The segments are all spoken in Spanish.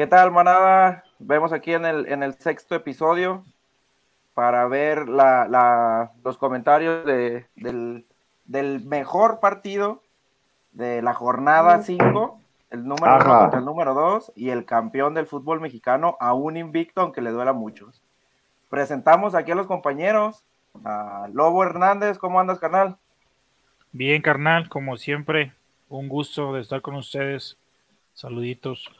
¿Qué tal, manada? Vemos aquí en el, en el sexto episodio para ver los comentarios del, mejor partido de la jornada 5, el número 1 contra el número 2 y el campeón del fútbol mexicano, aún invicto, aunque le duela a muchos. Presentamos aquí a los compañeros, a Lobo Hernández, ¿cómo andas, carnal? Bien, carnal, como siempre, un gusto de estar con ustedes. Saluditos.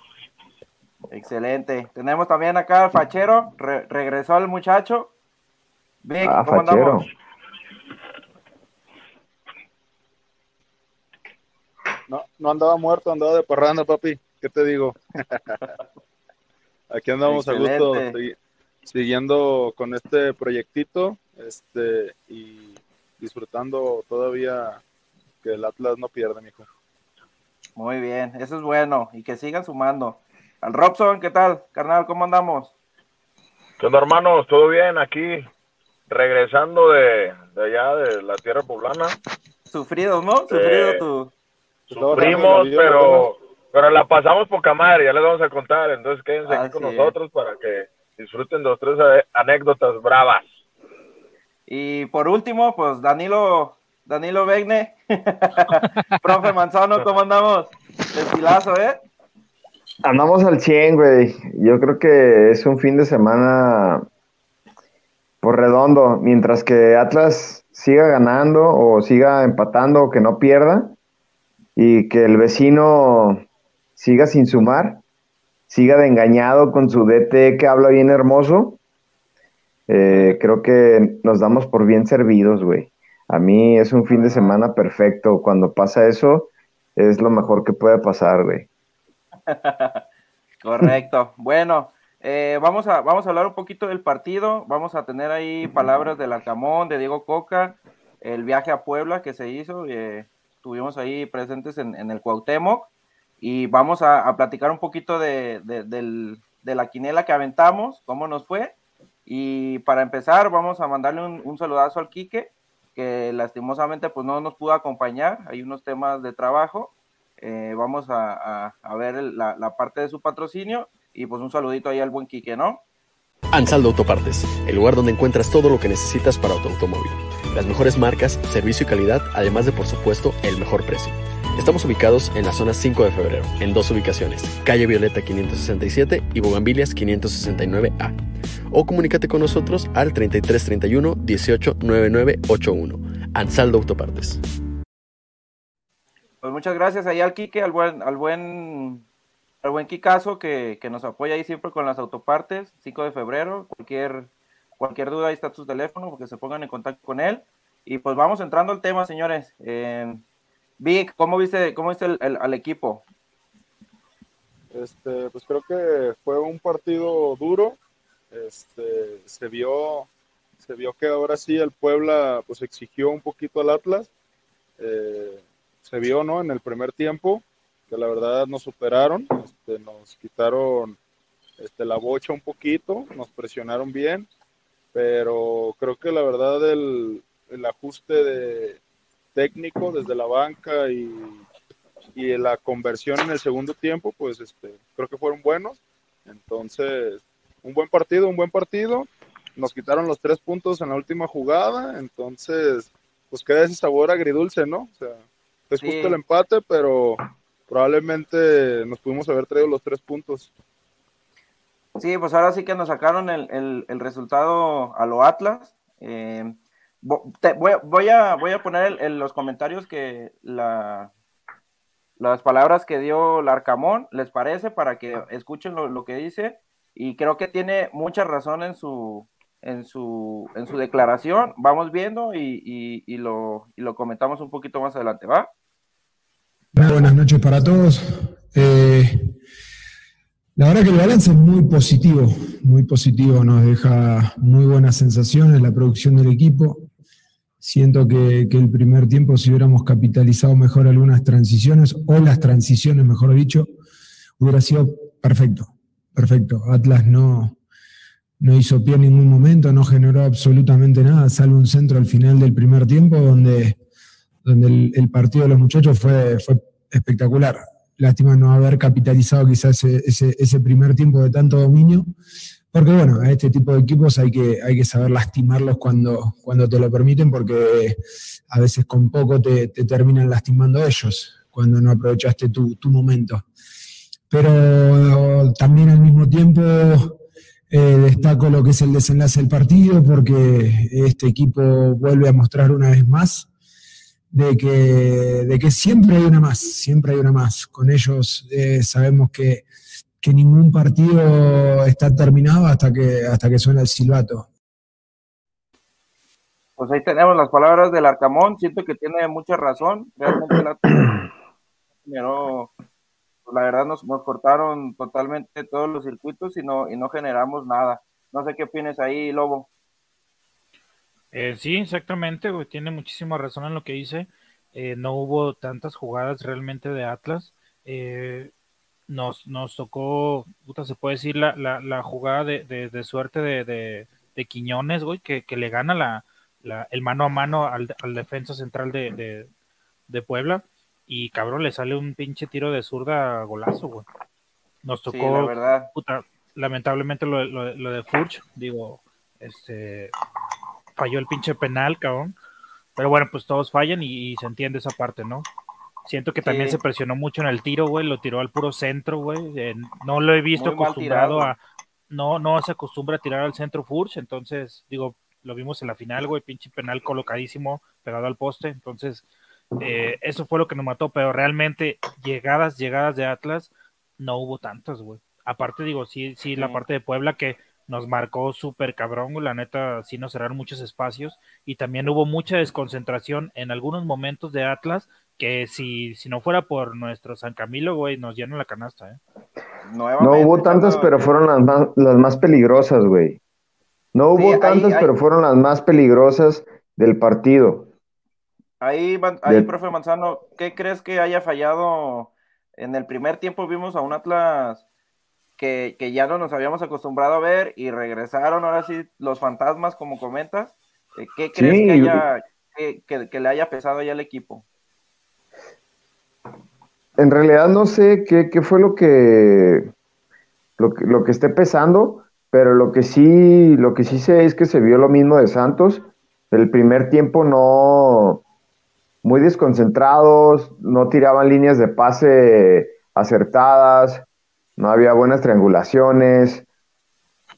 Excelente. Tenemos también acá al fachero, regresó el muchacho. Vic, ah, ¿cómo andamos? No, no andaba muerto, andaba de parranda, papi. ¿Qué te digo? Aquí andamos a gusto siguiendo con este proyectito este, y disfrutando todavía que el Atlas no pierda, mijo. Muy bien, eso es bueno y que sigan sumando. Al Robson, ¿qué tal? Carnal, ¿cómo andamos? ¿Qué onda, hermanos? ¿Todo bien? Aquí, regresando de, allá, de la tierra poblana. Sufrido, ¿no? Sufrido tu... Sufrimos, pero, pero la pasamos poca madre, ya les vamos a contar. Entonces quédense aquí con nosotros para que disfruten dos, tres anécdotas bravas. Y por último, pues Danilo, Danilo Begne, profe Manzano, ¿cómo andamos? Estilazo, ¿eh? Andamos al 100, güey. Yo creo que es un fin de semana por redondo. Mientras que Atlas siga ganando o siga empatando o que no pierda y que el vecino siga sin sumar, siga de engañado con su DT que habla bien hermoso, eh, creo que nos damos por bien servidos, güey. A mí es un fin de semana perfecto. Cuando pasa eso, es lo mejor que puede pasar, güey. Correcto. Bueno, eh, vamos, a, vamos a hablar un poquito del partido. Vamos a tener ahí palabras del Arcamón, de Diego Coca, el viaje a Puebla que se hizo. Eh, estuvimos ahí presentes en, el Cuauhtémoc. Y vamos a, platicar un poquito de, la quinela que aventamos, cómo nos fue. Y para empezar, vamos a mandarle un, un saludazo al Quique, que lastimosamente pues no nos pudo acompañar. Hay unos temas de trabajo eh, vamos a, ver la, parte de su patrocinio y pues un saludito ahí al buen Quique, ¿no? Ansaldo Autopartes, el lugar donde encuentras todo lo que necesitas para tu automóvil. Las mejores marcas, servicio y calidad, además de por supuesto el mejor precio. Estamos ubicados en la zona 5 de febrero, en dos ubicaciones, calle Violeta 567 y Bogambilias 569A. O comunícate con nosotros al 3331 189981. Ansaldo Autopartes. Pues muchas gracias ahí al Quique, al buen, al buen, al buen Kikazo que, nos apoya ahí siempre con las autopartes, 5 de febrero, cualquier, cualquier duda ahí está su teléfono, porque se pongan en contacto con él. Y pues vamos entrando al tema, señores. Eh, Vic, ¿cómo viste, cómo viste el, al equipo? Este, pues creo que fue un partido duro. Este, se vio, se vio que ahora sí el Puebla pues exigió un poquito al Atlas. Eh, se vio, ¿no? En el primer tiempo, que la verdad nos superaron, este, nos quitaron este, la bocha un poquito, nos presionaron bien, pero creo que la verdad el, el ajuste de técnico desde la banca y, y, la conversión en el segundo tiempo, pues este, creo que fueron buenos. Entonces, un buen partido, un buen partido. Nos quitaron los tres puntos en la última jugada, entonces, pues queda ese sabor agridulce, ¿no? O sea, es justo el empate, pero probablemente nos pudimos haber traído los tres puntos. Sí, pues ahora sí que nos sacaron el, resultado a lo Atlas. Eh, voy, a, voy a poner en los comentarios que la, las palabras que dio Larcamón, ¿les parece? Para que escuchen lo, que dice. Y creo que tiene mucha razón en su, en su, en su declaración. Vamos viendo y, y, lo, y lo comentamos un poquito más adelante, ¿va? Buenas noches para todos. Eh, la verdad que el balance es muy positivo, muy positivo, nos deja muy buenas sensaciones la producción del equipo. Siento que, el primer tiempo, si hubiéramos capitalizado mejor algunas transiciones, o las transiciones, mejor dicho, hubiera sido perfecto, perfecto. Atlas no, no hizo pie en ningún momento, no generó absolutamente nada, salvo un centro al final del primer tiempo donde donde el, partido de los muchachos fue, fue espectacular. lástima no haber capitalizado quizás ese, ese, primer tiempo de tanto dominio, porque bueno, a este tipo de equipos hay que, hay que saber lastimarlos cuando, te lo permiten, porque a veces con poco te, te terminan lastimando ellos, cuando no aprovechaste tu, tu momento. Pero también al mismo tiempo eh, destaco lo que es el desenlace del partido, porque este equipo vuelve a mostrar una vez más de que, de que siempre hay una más, siempre hay una más. Con ellos eh, sabemos que, que, ningún partido está terminado hasta que, hasta que suena el silbato. Pues ahí tenemos las palabras del Arcamón, siento que tiene mucha razón, realmente la, pues, la verdad nos, nos, cortaron totalmente todos los circuitos y no, y no generamos nada. No sé qué opinas ahí, Lobo. Eh, sí, exactamente, tiene muchísima razón en lo que dice. Eh, no hubo tantas jugadas realmente de Atlas. Eh, nos, nos tocó, puta, se puede decir, la, la, la jugada de, de, suerte de, de, Quiñones, güey, que, que, le gana la, la, el mano a mano al, al defensa central de, Puebla. Y cabrón, le sale un pinche tiro de zurda golazo, güey. Nos tocó, verdad. Puta, lamentablemente lo, lo, lo de Furch, digo, este falló el pinche penal, cabrón. Pero bueno, pues todos fallan y, se entiende esa parte, ¿no? Siento que también se presionó mucho en el tiro, güey, lo tiró al puro centro, güey. no lo he visto acostumbrado a. No, no se acostumbra a tirar al centro Furch, entonces, digo, lo vimos en la final, güey, pinche penal colocadísimo, pegado al poste. Entonces, eh, eso fue lo que nos mató, pero realmente llegadas, llegadas de Atlas, no hubo tantas, güey. Aparte, digo, sí, sí, la parte de Puebla que nos marcó súper cabrón, la neta sí nos cerraron muchos espacios y también hubo mucha desconcentración en algunos momentos de Atlas que si, si no fuera por nuestro San Camilo, güey, nos llenan la canasta, ¿eh? No hubo tantas, pero fueron las más, las más peligrosas, güey. No hubo tantas, pero fueron las más peligrosas del partido. Ahí, ahí profe Manzano, ¿qué crees que haya fallado? En el primer tiempo vimos a un Atlas que, ya no nos habíamos acostumbrado a ver y regresaron ahora sí los fantasmas, como comentas. Eh, ¿Qué crees que, haya, que, le haya pesado ya al equipo? En realidad no sé qué, fue lo que, lo que, lo que esté pesando, pero lo que sí, lo que sí sé es que se vio lo mismo de Santos. El primer tiempo no muy desconcentrados, no tiraban líneas de pase acertadas, no había buenas triangulaciones,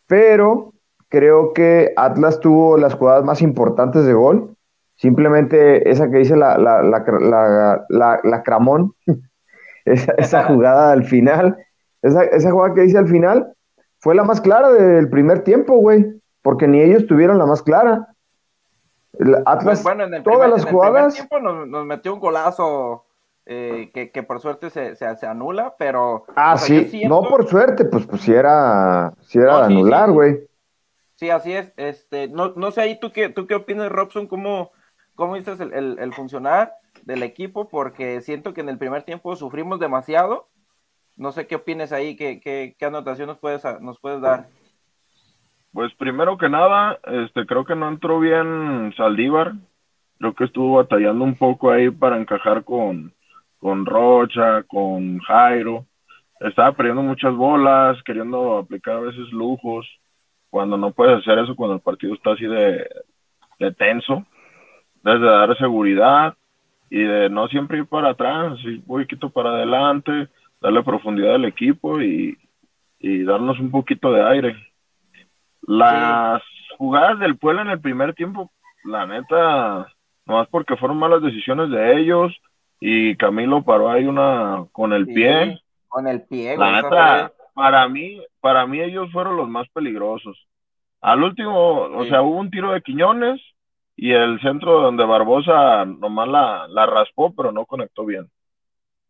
pero creo que Atlas tuvo las jugadas más importantes de gol. Simplemente esa que dice la, la, la, la Cramón, esa, jugada al final, esa, esa jugada que dice al final, fue la más clara del primer tiempo, güey, porque ni ellos tuvieron la más clara. Atlas, bueno, en el todas las jugadas. tiempo nos, nos, metió un golazo eh, que, por suerte se, se, anula, pero... Ah, sí, no por suerte, pues, pues si era, si era anular, güey. Sí, así es. Este, no, no sé ahí tú qué, tú qué opinas, Robson, cómo, cómo dices el, el, funcionar del equipo, porque siento que en el primer tiempo sufrimos demasiado. No sé qué opinas ahí, qué, qué, qué anotación nos puedes, nos puedes dar. Pues primero que nada, este, creo que no entró bien Saldívar. Creo que estuvo batallando un poco ahí para encajar con, con Rocha, con Jairo. Estaba perdiendo muchas bolas, queriendo aplicar a veces lujos, cuando no puedes hacer eso cuando el partido está así de, tenso, desde dar seguridad y de no siempre ir para atrás, y voy quito para adelante, darle profundidad al equipo y, y darnos un poquito de aire. Las jugadas del pueblo en el primer tiempo, la neta, nomás porque fueron malas decisiones de ellos, y Camilo paró ahí una con el pie. Con el pie. La neta, para mí, para mí ellos fueron los más peligrosos. Al último, o sea, hubo un tiro de Quiñones y el centro donde Barbosa nomás la, la raspó, pero no conectó bien.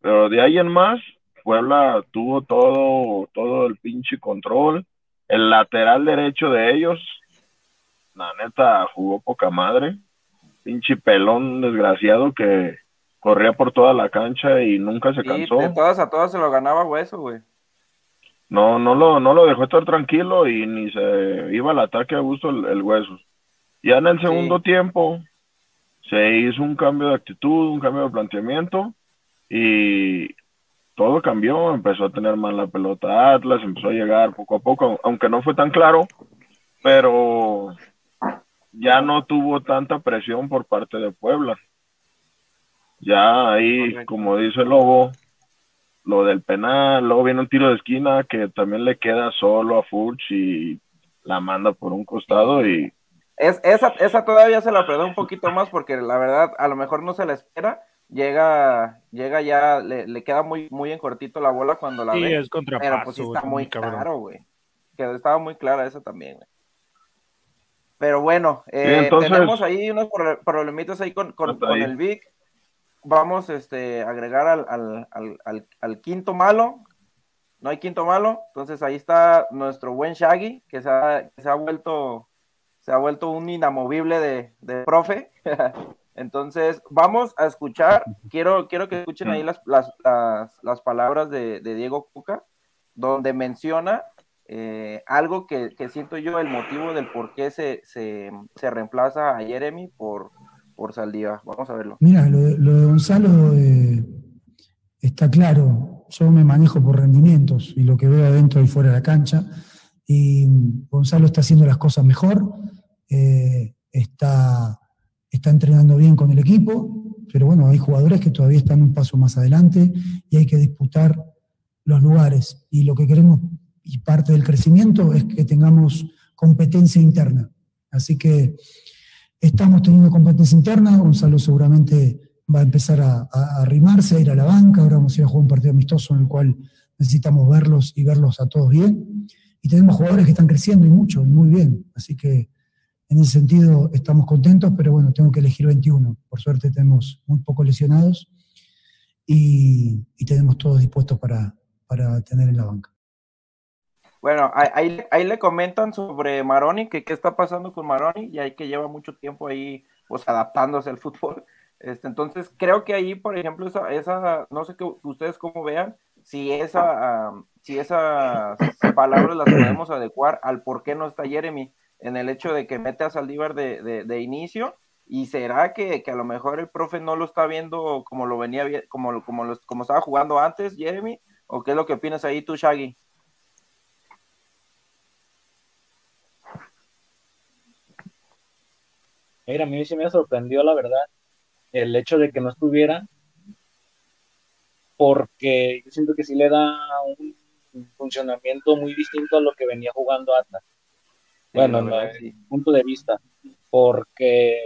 Pero de ahí en más, Puebla tuvo todo, todo el pinche control. El lateral derecho de ellos, la neta, jugó poca madre. Pinche pelón desgraciado que corría por toda la cancha y nunca se cansó. De todas a todas se lo ganaba hueso, güey. No, no lo, no lo dejó estar tranquilo y ni se iba al ataque a gusto el, hueso. Ya en el segundo tiempo se hizo un cambio de actitud, un cambio de planteamiento y todo cambió, empezó a tener más la pelota Atlas, empezó a llegar poco a poco, aunque no fue tan claro, pero ya no tuvo tanta presión por parte de Puebla. Ya ahí, como dice el Lobo, lo del penal, luego viene un tiro de esquina que también le queda solo a Furch y la manda por un costado y... Es, esa, esa todavía se la perdió un poquito más porque la verdad a lo mejor no se la espera, llega, llega ya, le, queda muy, muy en cortito la bola cuando la sí, ve. es pero pues sí está muy claro, güey. Que estaba muy clara esa también, güey. Pero bueno, eh, tenemos ahí unos problemitas ahí con, con, el Vic. Vamos este, a agregar al, al, quinto malo. No hay quinto malo. Entonces ahí está nuestro buen Shaggy, que se ha, vuelto se ha vuelto un inamovible de, profe. Entonces, vamos a escuchar, quiero, quiero que escuchen ahí las, las, las, palabras de, Diego Cuca, donde menciona eh, algo que, siento yo el motivo del por qué se reemplaza a Jeremy por, por Saldívar. Vamos a verlo. Mira, lo, de Gonzalo está claro. Yo me manejo por rendimientos y lo que veo adentro y fuera de la cancha. Y Gonzalo está haciendo las cosas mejor, eh, está, está entrenando bien con el equipo, pero bueno, hay jugadores que todavía están un paso más adelante y hay que disputar los lugares. Y lo que queremos y parte del crecimiento es que tengamos competencia interna. Así que estamos teniendo competencia interna, Gonzalo seguramente va a empezar a, arrimarse, a ir a la banca, ahora vamos a ir a jugar un partido amistoso en el cual necesitamos verlos y verlos a todos bien. Y tenemos jugadores que están creciendo y mucho, y muy bien. Así que en ese sentido estamos contentos, pero bueno, tengo que elegir 21. Por suerte tenemos muy pocos lesionados y, tenemos todos dispuestos para, para tener en la banca. Bueno, ahí, ahí le comentan sobre Maroni, que qué está pasando con Maroni, y hay que lleva mucho tiempo ahí pues adaptándose al fútbol. Este, entonces, creo que ahí, por ejemplo, esa, esa no sé que ustedes cómo vean, si esa, si esas palabras las podemos adecuar al por qué no está Jeremy, en el hecho de que mete a Saldívar de, de, de inicio, y será que, que, a lo mejor el profe no lo está viendo como lo venía como, como, como estaba jugando antes, Jeremy, o qué es lo que opinas ahí tú, Shaggy? Mira, a mí sí me sorprendió, la verdad, el hecho de que no estuviera, porque yo siento que sí le da un funcionamiento muy distinto a lo que venía jugando Atlas. Bueno, desde mi punto de vista, porque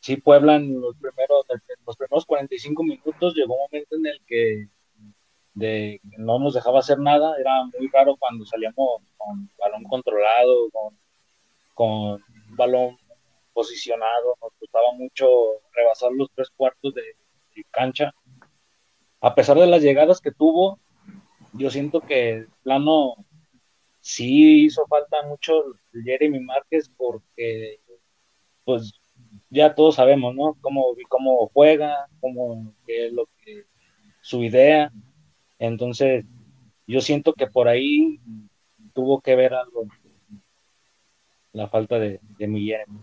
sí, Puebla en los primeros, los primeros 45 minutos llegó un momento en el que de, no nos dejaba hacer nada, era muy raro cuando salíamos con balón controlado, con, con balón posicionado, nos gustaba mucho rebasar los tres cuartos de, cancha. A pesar de las llegadas que tuvo, yo siento que plano sí hizo falta mucho Jeremy Márquez porque pues ya todos sabemos, ¿no? Cómo, cómo juega, cómo es lo que su idea. Entonces, yo siento que por ahí tuvo que ver algo la falta de, de mi Jeremy.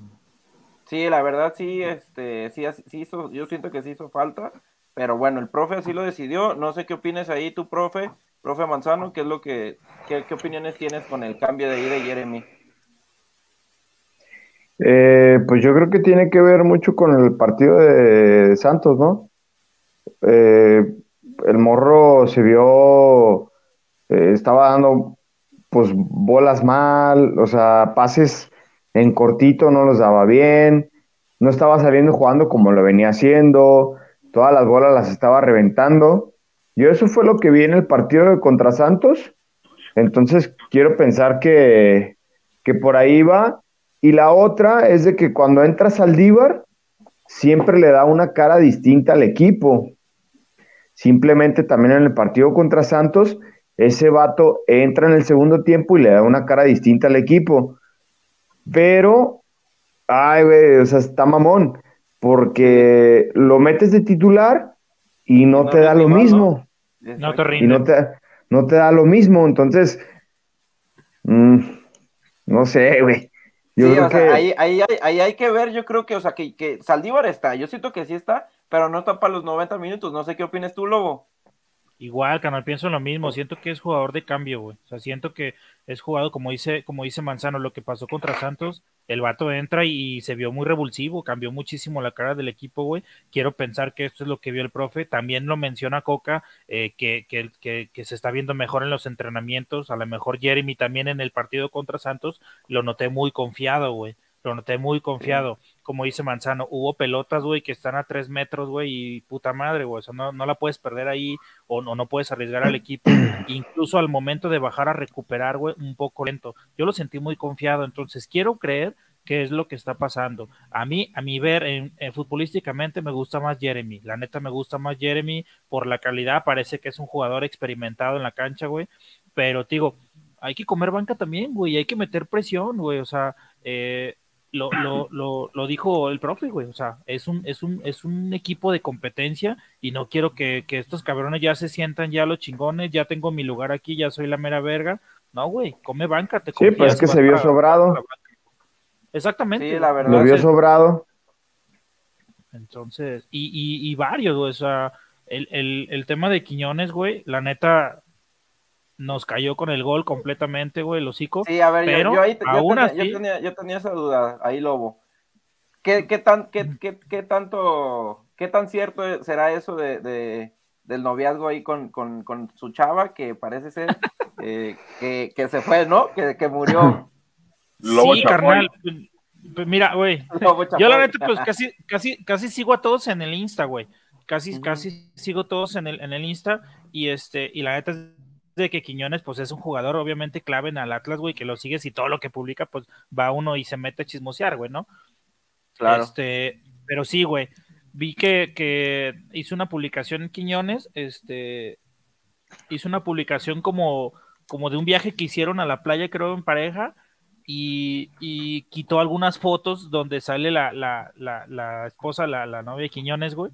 Sí, la verdad sí, este, sí, sí hizo, yo siento que sí hizo falta, pero bueno, el profe así lo decidió. No sé qué opines ahí tu profe, profe Manzano, qué es lo que, qué, opiniones tienes con el cambio de ida de Jeremy. Eh, pues yo creo que tiene que ver mucho con el partido de Santos, ¿no? Eh, el morro se vio, eh, estaba dando pues bolas mal, o sea, pases en cortito no los daba bien, no estaba saliendo jugando como lo venía haciendo, todas las bolas las estaba reventando. Yo eso fue lo que vi en el partido contra Santos, entonces quiero pensar que, que por ahí va. Y la otra es de que cuando entra Saldívar, siempre le da una cara distinta al equipo. Simplemente también en el partido contra Santos, ese vato entra en el segundo tiempo y le da una cara distinta al equipo. Pero, ay, güey, o sea, está mamón, porque lo metes de titular y no, te da lo mismo. No te rinde. Y no te, no te da lo mismo, entonces, mm, no sé, güey. sí, o sea, ahí, ahí, ahí, hay que ver, yo creo que, o sea, que, que Saldívar está, yo siento que sí está, pero no está para los 90 minutos, no sé qué opinas tú, Lobo. Igual, canal, pienso lo mismo. Siento que es jugador de cambio, güey. O sea, siento que es jugado, como dice, como dice Manzano, lo que pasó contra Santos, el vato entra y se vio muy revulsivo, cambió muchísimo la cara del equipo, güey. Quiero pensar que esto es lo que vio el profe. También lo menciona Coca, eh, que, que, que, que, se está viendo mejor en los entrenamientos. A lo mejor Jeremy también en el partido contra Santos lo noté muy confiado, güey lo noté muy confiado. Como dice Manzano, hubo pelotas, güey, que están a tres metros, güey, y puta madre, güey, o sea, no, no la puedes perder ahí o no, no puedes arriesgar al equipo. Incluso al momento de bajar a recuperar, güey, un poco lento. Yo lo sentí muy confiado, entonces quiero creer que es lo que está pasando. A mí, a mi ver, en, futbolísticamente me gusta más Jeremy. La neta me gusta más Jeremy por la calidad. Parece que es un jugador experimentado en la cancha, güey. Pero digo, hay que comer banca también, güey. Hay que meter presión, güey. O sea, eh, lo, lo, lo, lo, dijo el profe, güey. O sea, es un, es un, es un equipo de competencia y no quiero que, que, estos cabrones ya se sientan ya los chingones, ya tengo mi lugar aquí, ya soy la mera verga. No, güey, come banca, te Sí, pues es que se vio sobrado. Exactamente. Sí, la verdad. Lo vio sobrado. Entonces, y, y, y varios, güey. O sea, el, el, el tema de Quiñones, güey, la neta, nos cayó con el gol completamente, güey, el hocico. Sí, a ver, pero yo, ahí aún yo, tenía, así, yo, tenía, yo, tenía, esa duda, ahí Lobo. ¿Qué, qué, tan, qué, qué, qué tanto, qué tan cierto será eso de, de del noviazgo ahí con, con, con, su chava, que parece ser eh, que, que, se fue, ¿no? Que, que murió. Lobo sí, Chapoy. carnal. Pues mira, güey. Yo la neta, pues casi, casi, casi sigo a todos en el Insta, güey. Casi, uh -huh. casi sigo todos en el, en el Insta. Y este, y la neta de que Quiñones pues es un jugador obviamente clave en el Atlas, güey, que lo sigues y todo lo que publica pues va uno y se mete a chismosear, güey, ¿no? Claro. Este, pero sí, güey, vi que, que hizo una publicación en Quiñones, este, hizo una publicación como, como de un viaje que hicieron a la playa, creo, en pareja, y, y quitó algunas fotos donde sale la, la, la, la esposa, la, la novia de Quiñones, güey,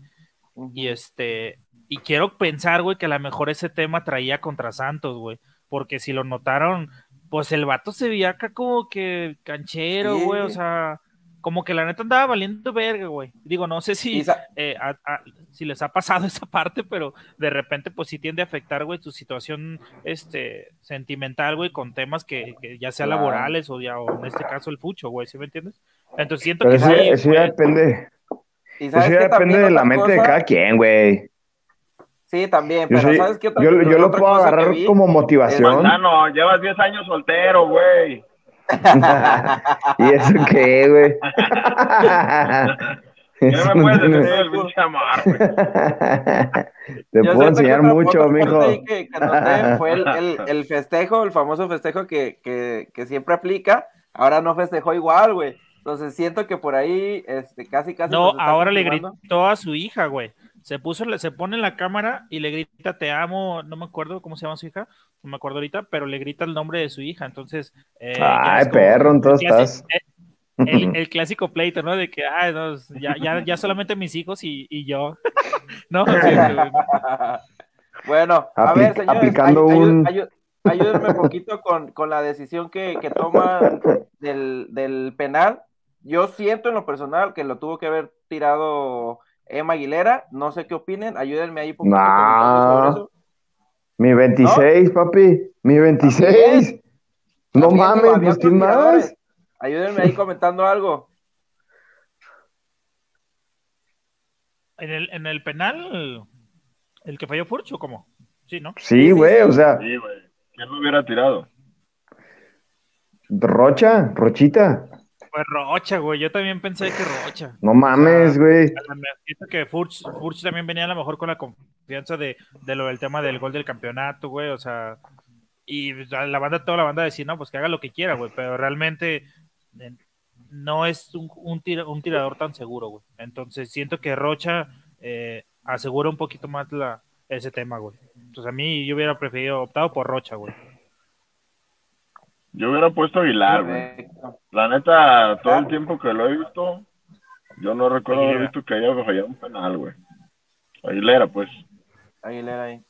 y este, y quiero pensar, güey, que a lo mejor ese tema traía contra Santos, güey. Porque si lo notaron, pues el vato se veía acá como que canchero, güey. Sí. O sea, como que la neta andaba valiendo verga, güey. Digo, no sé si, eh, a, a, si les ha pasado esa parte, pero de repente, pues sí tiende a afectar, güey, tu situación este, sentimental, güey, con temas que, que ya sea claro. laborales o, ya, o en este caso el pucho, güey, ¿sí me entiendes? Entonces siento pero que eso, sí, eso ya depende. Eso ya depende de la mente cosa? de cada quien, güey. Sí, también, pero soy, ¿sabes qué otra Yo, yo lo puedo agarrar como motivación. no, llevas 10 años soltero, güey. ¿Y eso qué, güey? no me puedes decir el pinche amar, güey. Te yo puedo enseñar mucho, mijo. Que, que fue el, el, el, festejo, el famoso festejo que, que, que siempre aplica. Ahora no festejó igual, güey. Entonces siento que por ahí este, casi, casi. No, ahora le gritó a su hija, güey se puso, se pone en la cámara y le grita te amo, no me acuerdo cómo se llama su hija, no me acuerdo ahorita, pero le grita el nombre de su hija, entonces... Eh, Ay, como, perro, entonces estás... El, el, clásico pleito, ¿no? De que, ay, no, ya, ya, ya solamente mis hijos y, y yo. no, bueno, a Apli ver, señores, aplicando ay, un... Ayú, ayúdenme un poquito con, con la decisión que, que toma del, del penal. Yo siento en lo personal que lo tuvo que haber tirado Emma Aguilera, no sé qué opinen, ayúdenme ahí un no. eso. Mi 26, ¿No? papi, mi 26. No mames, pues ¿quién más? Ayúdenme ahí comentando algo. En el, en el penal, el que falló Furcho, ¿cómo? Sí, ¿no? Sí, güey, o sea. Sí, güey. ¿Quién lo hubiera tirado? Rocha, Rochita. Pues Rocha, güey. Yo también pensé que Rocha. No mames, güey. O sea, que Furch, Furch, también venía a lo mejor con la confianza de, de lo del tema del gol del campeonato, güey. O sea, y la banda, toda la banda decía, no, pues que haga lo que quiera, güey. Pero realmente eh, no es un, un, tira, un tirador tan seguro, güey. Entonces siento que Rocha eh, asegura un poquito más la, ese tema, güey. Entonces a mí yo hubiera preferido, optado por Rocha, güey. Yo hubiera puesto Aguilar, güey. La neta, todo el tiempo que lo he visto, yo no recuerdo haber visto que haya fallado un penal, güey. Aguilera, pues. Aguilera ahí.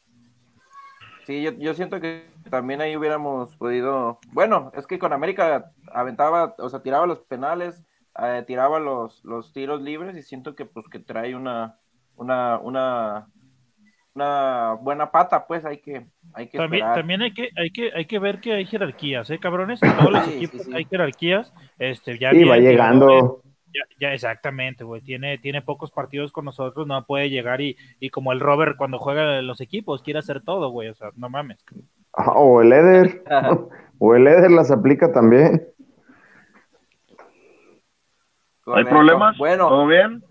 Sí, yo, yo siento que también ahí hubiéramos podido. Bueno, es que con América aventaba, o sea, tiraba los penales, eh, tiraba los, los tiros libres y siento que, pues, que trae una, una, una, una buena pata, pues hay que, hay que también, esperar. también hay que, hay que, hay que ver que hay jerarquías, eh, cabrones, en todos los Sí, equipos sí. hay jerarquías, este, ya Sí, va bien, llegando. Ya, ya, exactamente, güey. Tiene, tiene pocos partidos con nosotros, no puede llegar y, y como el Robert cuando juega en los equipos, quiere hacer todo, güey. O sea, no mames. Ah, o el Eder. o el Eder las aplica también. ¿Hay problemas? Bueno, ¿Todo bien?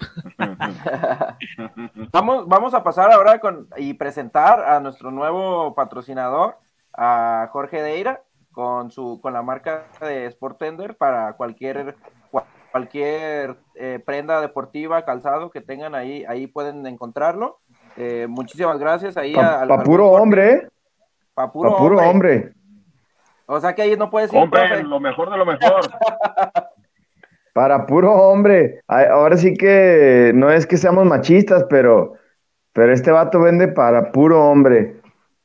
Vamos, vamos a pasar ahora con y presentar a nuestro nuevo patrocinador, a Jorge Deira, con su con la marca de Sport Tender para cualquier cua- cualquier eh, prenda deportiva, calzado que tengan ahí, ahí pueden encontrarlo. Eh, muchísimas gracias ahí Pa, al- pa al puro hombre. Pa puro, Pa puro hombre. hombre. O sea que ahí no puedes ir, Compren profe. lo mejor de lo mejor. Para puro hombre. Ahora sí que no es que seamos machistas, pero, pero este vato vende para puro hombre.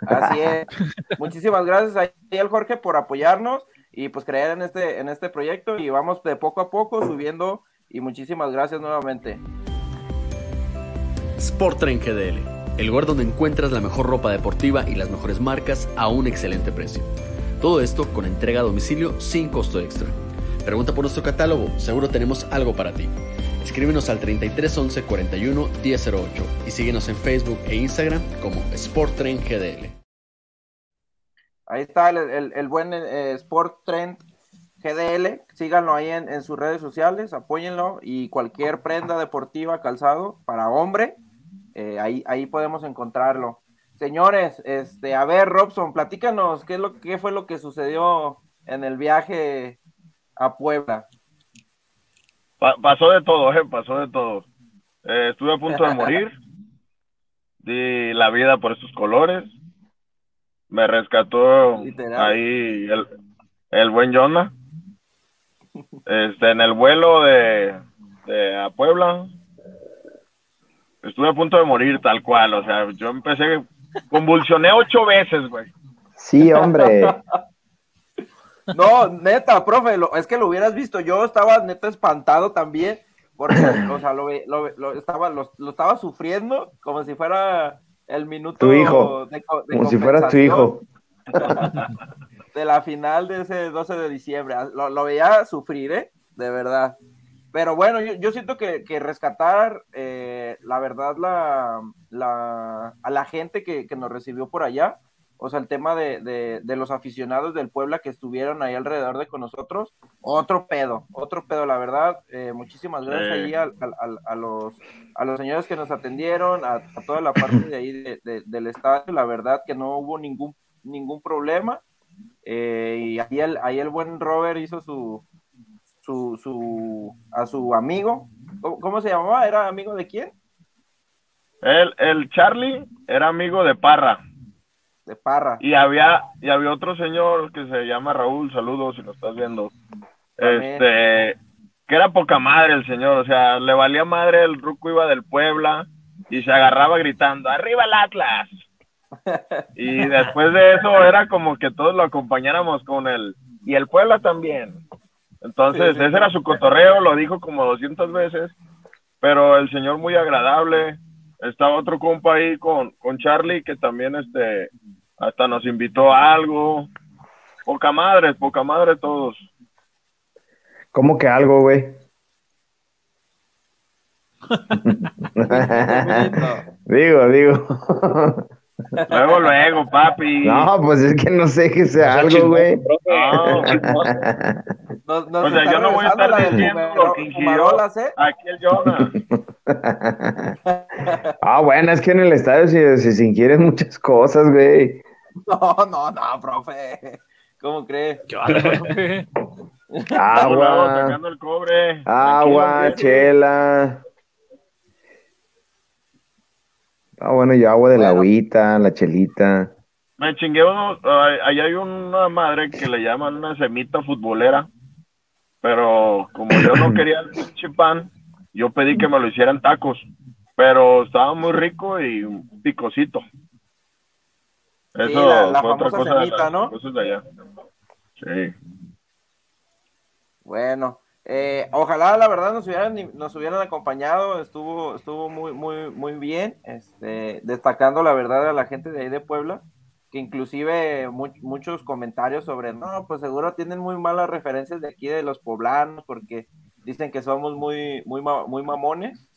Así es. Muchísimas gracias ahí al Jorge por apoyarnos y pues creer en este, en este proyecto y vamos de poco a poco subiendo y muchísimas gracias nuevamente. Sport Train GDL, el lugar donde encuentras la mejor ropa deportiva y las mejores marcas a un excelente precio. Todo esto con entrega a domicilio sin costo extra. Pregunta por nuestro catálogo, seguro tenemos algo para ti. Escríbenos al 3311 41 1008 y síguenos en Facebook e Instagram como Sport Train GDL. Ahí está el, buen eh, Sport Trend GDL. Síganlo ahí en, en sus redes sociales, apóyenlo y cualquier prenda deportiva, calzado para hombre, eh, ahí, ahí podemos encontrarlo. Señores, este, a ver, Robson, platícanos qué, es lo, qué fue lo que sucedió en el viaje a Puebla. Pa- pasó de todo, eh, pasó de todo. Eh, estuve a punto de morir. Di la vida por estos colores. Me rescató Literal. ahí el, el buen Jonah. Este, en el vuelo de, de a Puebla. Estuve a punto de morir tal cual. O sea, yo empecé, convulsioné ocho veces, güey. Sí, hombre. No, neta, profe, lo- es que lo hubieras visto. Yo estaba neta espantado también, porque, o sea, lo, ve- lo, ve- lo estaba, lo, lo estaba sufriendo como si fuera el minuto Tu hijo. de co- de Como si fueras tu hijo. de la final de ese 12 de diciembre. Lo, lo veía sufrir, ¿eh? De verdad. Pero bueno, yo, yo siento que, que rescatar, eh, la verdad, la, la, a la gente que, que nos recibió por allá, o sea, el tema de, de, de los aficionados del Puebla que estuvieron ahí alrededor de con nosotros, otro pedo, otro pedo, la verdad. eh, muchísimas gracias ahí a, a- a los, a los señores que nos atendieron, a, a toda la parte de ahí de- de- del estadio, la verdad que no hubo ningún, ningún problema. eh, y ahí el, ahí el buen Robert hizo su, su, su, a su amigo, ¿cómo, cómo se llamaba? ¿Era amigo de quién? El, el Charlie era amigo de Parra. De Parra. Y había, y había otro señor que se llama Raúl, saludos si lo estás viendo. También. Este, que era poca madre el señor, o sea, le valía madre, el ruco iba del Puebla y se agarraba gritando, ¡Arriba el Atlas! Y después de eso era como que todos lo acompañáramos con el, y el Puebla también. Entonces, Sí, sí. ese era su cotorreo, lo dijo como 200 veces, pero el señor muy agradable. Estaba otro compa ahí con, con Charlie que también este hasta nos invitó a algo. Poca madre, poca madre todos. ¿Cómo que algo, güey? digo, digo. Luego, luego, papi. No, pues es que no sé que sea algo, güey. No. Nos, nos O sea, yo no voy a estar diciendo lo que ingirió ¿eh? aquí el Jonah. Ah, bueno, es que en el estadio se, se, se ingieren muchas cosas, güey. No, no, no, profe. ¿Cómo cree? Luego, Agua, sacando el cobre. agua, Tranquilo, chela. Ah, bueno, yo agua de la Bueno. agüita, la chelita. Me chingué uno, ay, ahí hay una madre que le llaman una semita futbolera, pero como yo no quería el pinche pan, yo pedí que me lo hicieran tacos, pero estaba muy rico y un picosito. Eso la- la fue otra famosa cosa de semita, las ¿no? cosas de allá. Sí. Bueno, Eh, ojalá la verdad nos hubieran, nos hubieran acompañado, estuvo, estuvo muy, muy, muy bien, este, destacando la verdad a la gente de ahí de Puebla, que inclusive muchos comentarios sobre, no, pues seguro tienen muy malas referencias de aquí de los poblanos, porque dicen que somos muy, muy, muy mamones,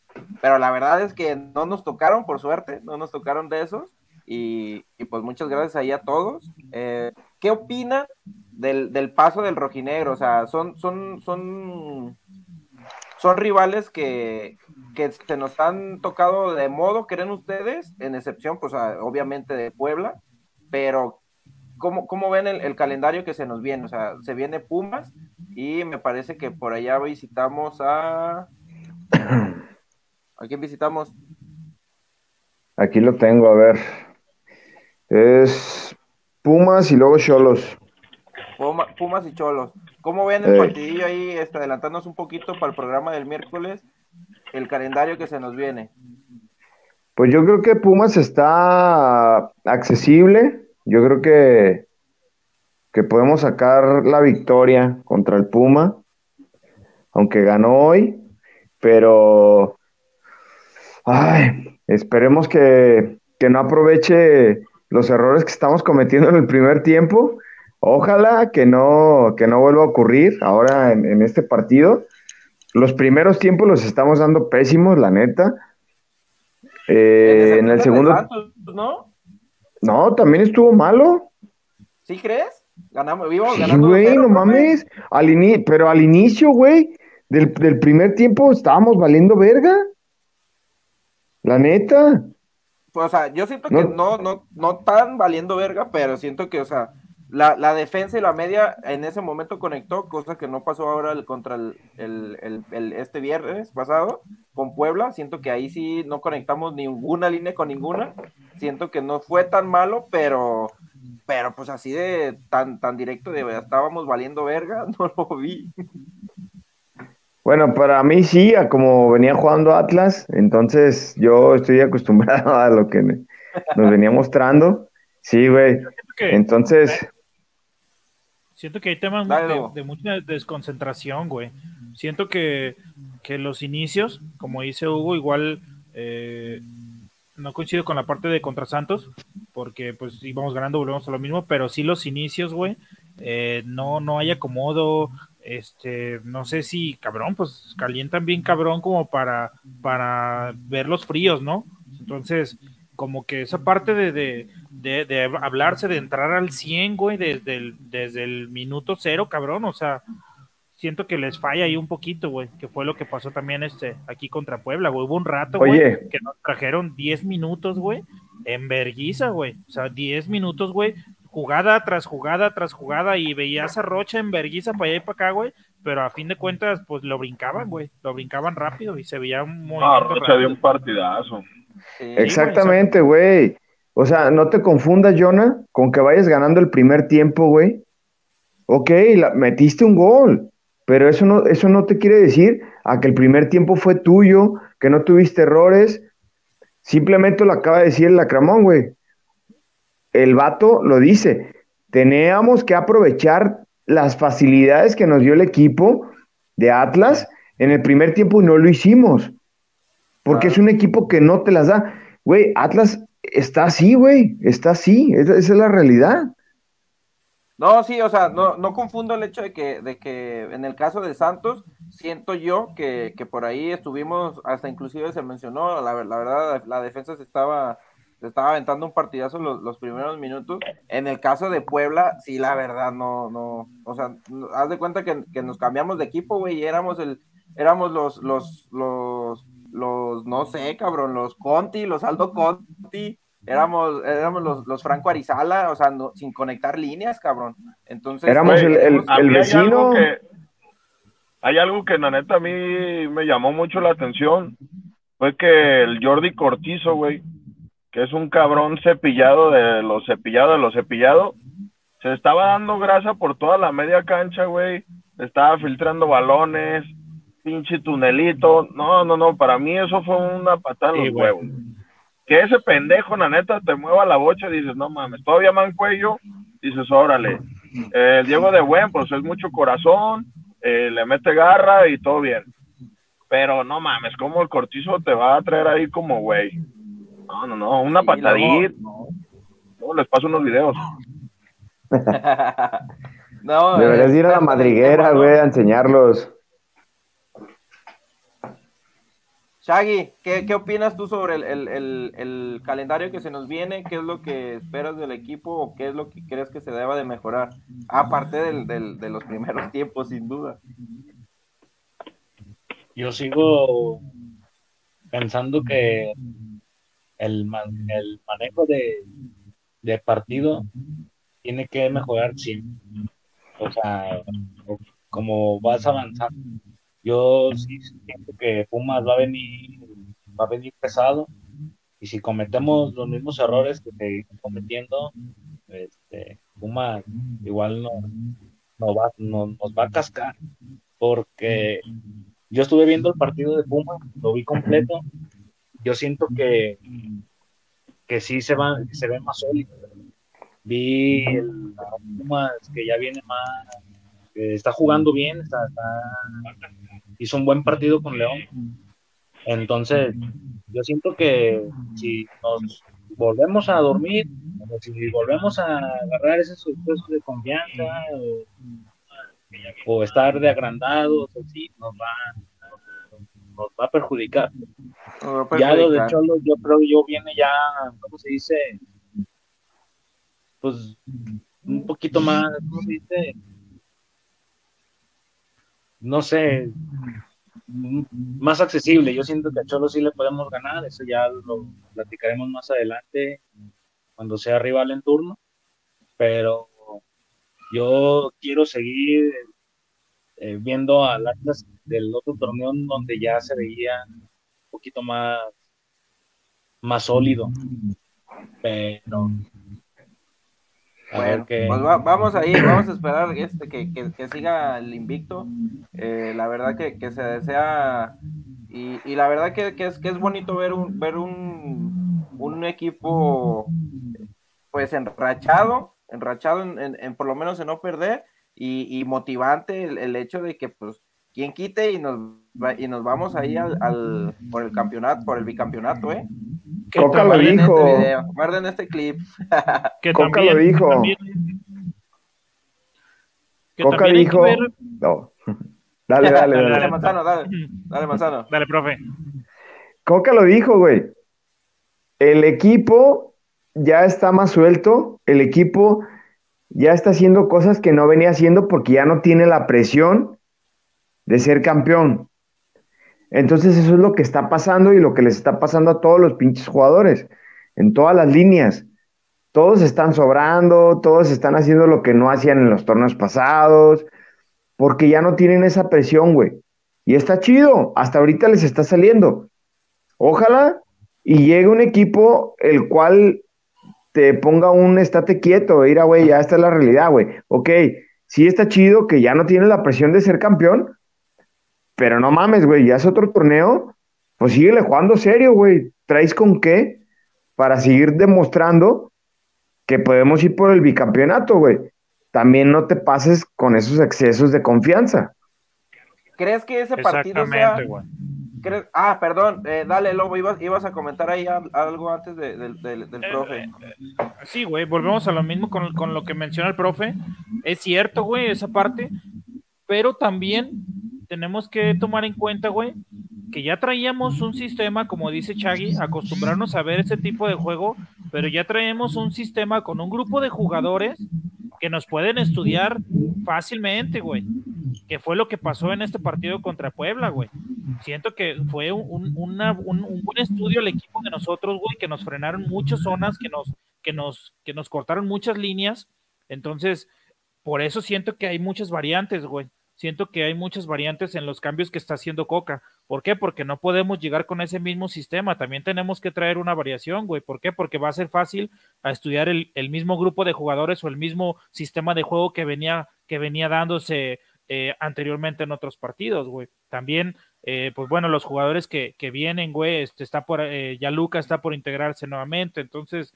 pero la verdad es que no nos tocaron, por suerte, no nos tocaron de esos, y, pues muchas gracias ahí a todos. Eh, ¿Qué opina del, paso del rojinegro? O sea, son, son, son, son rivales que, que se nos han tocado de modo, ¿creen ustedes? En excepción, pues obviamente de Puebla, pero ¿cómo, cómo ven el, calendario que se nos viene? O sea, se viene Pumas y me parece que por allá visitamos a... ¿A quién visitamos? Aquí lo tengo, a ver. Es Pumas y luego Cholos. Pumas y Cholos. ¿Cómo ven el partidillo ahí, este, adelantándonos un poquito para el programa del miércoles, el calendario que se nos viene? Pues yo creo que Pumas está accesible. Yo creo que, que podemos sacar la victoria contra el Puma, aunque ganó hoy, pero ay, esperemos que, que no aproveche los errores que estamos cometiendo en el primer tiempo. Ojalá que no, que no vuelva a ocurrir ahora en, este partido. Los primeros tiempos los estamos dando pésimos, la neta. Eh, en el segundo. ¿no? no, también estuvo malo. ¿Sí crees? Ganamos, vivos, sí, Güey, no mames. Al pero al inicio, güey, del, del primer tiempo estábamos valiendo verga. La neta. Pues, o sea, yo siento que no, no, no tan valiendo verga, pero siento que, o sea, la, la, defensa y la media en ese momento conectó, cosa que no pasó ahora contra el, el, el, este viernes pasado con Puebla. Siento que ahí sí no conectamos ninguna línea con ninguna. Siento que no fue tan malo, pero, pero pues así de tan, tan directo de estábamos valiendo verga, no lo vi. Bueno, para mí sí, a como venía jugando Atlas, entonces yo estoy acostumbrado a lo que nos venía mostrando. Sí, güey. Entonces. Siento que hay temas de, mucha desconcentración, güey. Siento que, los inicios, como dice Hugo, igual eh, no coincido con la parte de contra Santos, porque pues íbamos ganando, volvemos a lo mismo, pero sí los inicios, güey, eh, no, no hay acomodo, este, no sé si, cabrón, pues calientan bien cabrón como para, para ver los fríos, ¿no? Entonces, como que esa parte de, de, de, hablarse, de entrar al 100, güey, desde el, desde el minuto cero, cabrón, o sea, siento que les falla ahí un poquito, güey, que fue lo que pasó también este, aquí contra Puebla, güey, hubo un rato, güey, que nos trajeron 10 minutos, güey, en verguiza, güey, o sea, 10 minutos, güey, jugada tras jugada tras jugada y veías a Rocha en verguiza para allá y para acá, güey, pero a fin de cuentas, pues lo brincaban, güey, lo brincaban rápido y se veía un Ah, Rocha dio un partidazo. Exactamente, güey. O sea, no te confundas, Jonah, con que vayas ganando el primer tiempo, güey. Ok, metiste un gol, pero eso no, eso no te quiere decir a que el primer tiempo fue tuyo, que no tuviste errores. Simplemente lo acaba de decir el Lacramón, güey el vato lo dice, teníamos que aprovechar las facilidades que nos dio el equipo de Atlas en el primer tiempo y no lo hicimos. Porque es un equipo que no te las da. Güey, Atlas está así, güey, está así, esa, es la realidad. No, sí, o sea, no, no confundo el hecho de que, de que en el caso de Santos, siento yo que, por ahí estuvimos, hasta inclusive se mencionó, la, la verdad, la defensa se estaba se estaba aventando un partidazo los, los, primeros minutos. En el caso de Puebla, sí, la verdad, no, no, o sea, haz de cuenta que, que nos cambiamos de equipo, güey, y éramos el, éramos los, los, los, los, no sé, cabrón, los Conti, los Aldo Conti, éramos, éramos los, los Franco Arizala, o sea, sin conectar líneas, cabrón. Entonces, éramos el, el, el vecino. Hay algo, que, la neta, a mí me llamó mucho la atención, fue que el Jordi Cortizo, güey, que es un cabrón cepillado de los cepillados de los cepillados, se estaba dando grasa por toda la media cancha, güey. Estaba filtrando balones, pinche tunelito. No, no, no, para mí eso fue una patada en los huevos. Que ese pendejo, la neta, te mueva la bocha y dices, no mames, todavía man cuello, dices, órale. Eh, Diego de Buen, pues es mucho corazón, eh, le mete garra y todo bien. Pero no mames, como el cortizo te va a traer ahí como güey. No, no, no, una patadita. No, les paso unos videos. no, Deberías ir a la madriguera, güey, a enseñarlos. Shaggy, ¿qué, opinas tú sobre el, calendario que se nos viene? ¿Qué es lo que esperas del equipo o qué es lo que crees que se deba de mejorar? Aparte de los primeros tiempos, sin duda. Yo sigo pensando que el, el manejo de, de partido tiene que mejorar siempre. O sea, como vas avanzando yo sí siento que Pumas va a venir, va a venir pesado y si cometemos los mismos errores que seguimos cometiendo, este, Pumas igual no, no va, no, nos va a cascar porque yo estuve viendo el partido de Pumas, lo vi completo, yo siento que, que sí se, va, se ve más sólido. Vi el Pumas que ya viene más, que está jugando bien, está hizo un buen partido con León. Entonces, yo siento que si nos volvemos a dormir, si volvemos a agarrar ese suceso de confianza o, estar de agrandados, así, nos va, nos va a perjudicar. Ya lo de Cholo, yo creo yo viene ya, ¿cómo se dice? Pues un poquito más, ¿cómo se dice? no sé, más accesible. Yo siento que a Cholo sí le podemos ganar, eso ya lo platicaremos más adelante cuando sea rival en turno, pero yo quiero seguir eh, viendo al Atlas del otro torneo donde ya se veía un poquito más, más sólido, pero bueno, pues vamos a ir, vamos a esperar este, que, que, siga el invicto. Eh, la verdad que, se desea y, y, la verdad que, es, que es bonito ver un, ver un, un equipo pues enrachado, enrachado en, por lo menos en no perder y, motivante el, hecho de que pues quien quite y nos, y nos vamos ahí al, al, por el campeonato, por el bicampeonato, ¿eh? Coca lo dijo. Este Guarden este clip. que Coca lo dijo. Coca dijo. No. Dale, dale, dale. Dale, Manzano, dale. Dale, Manzano. Dale, profe. Coca lo dijo, güey. El equipo ya está más suelto. El equipo ya está haciendo cosas que no venía haciendo porque ya no tiene la presión de ser campeón. Entonces eso es lo que está pasando y lo que les está pasando a todos los pinches jugadores, en todas las líneas. Todos están sobrando, todos están haciendo lo que no hacían en los torneos pasados, porque ya no tienen esa presión, güey. Y está chido, hasta ahorita les está saliendo. Ojalá y llegue un equipo el cual te ponga un estate quieto, ir a, güey, ya esta es la realidad, güey. Ok, sí está chido que ya no tiene la presión de ser campeón, pero no mames, güey, ya es otro torneo. Pues síguele jugando serio, güey. ¿Traes con qué? Para seguir demostrando que podemos ir por el bicampeonato, güey. También no te pases con esos excesos de confianza. ¿Crees que ese partido sea... Ah, perdón, eh, dale, Lobo, ibas, a comentar ahí algo antes del eh, profe. Eh, sí, güey, volvemos a lo mismo con, con lo que menciona el profe. Es cierto, güey, esa parte, pero también tenemos que tomar en cuenta, güey, que ya traíamos un sistema, como dice Chaggy, acostumbrarnos a ver ese tipo de juego, pero ya traemos un sistema con un grupo de jugadores que nos pueden estudiar fácilmente, güey. Que fue lo que pasó en este partido contra Puebla, güey. Siento que fue un, un, buen estudio el equipo de nosotros, güey, que nos frenaron muchas zonas, que nos, que nos, que nos cortaron muchas líneas. Entonces, por eso siento que hay muchas variantes, güey siento que hay muchas variantes en los cambios que está haciendo Coca. ¿Por qué? Porque no podemos llegar con ese mismo sistema. También tenemos que traer una variación, güey. ¿Por qué? Porque va a ser fácil estudiar el, mismo grupo de jugadores o el mismo sistema de juego que venía, que venía dándose eh, anteriormente en otros partidos, güey. También, eh, pues bueno, los jugadores que, que vienen, güey, este, está por, eh, ya Luca está por integrarse nuevamente. Entonces,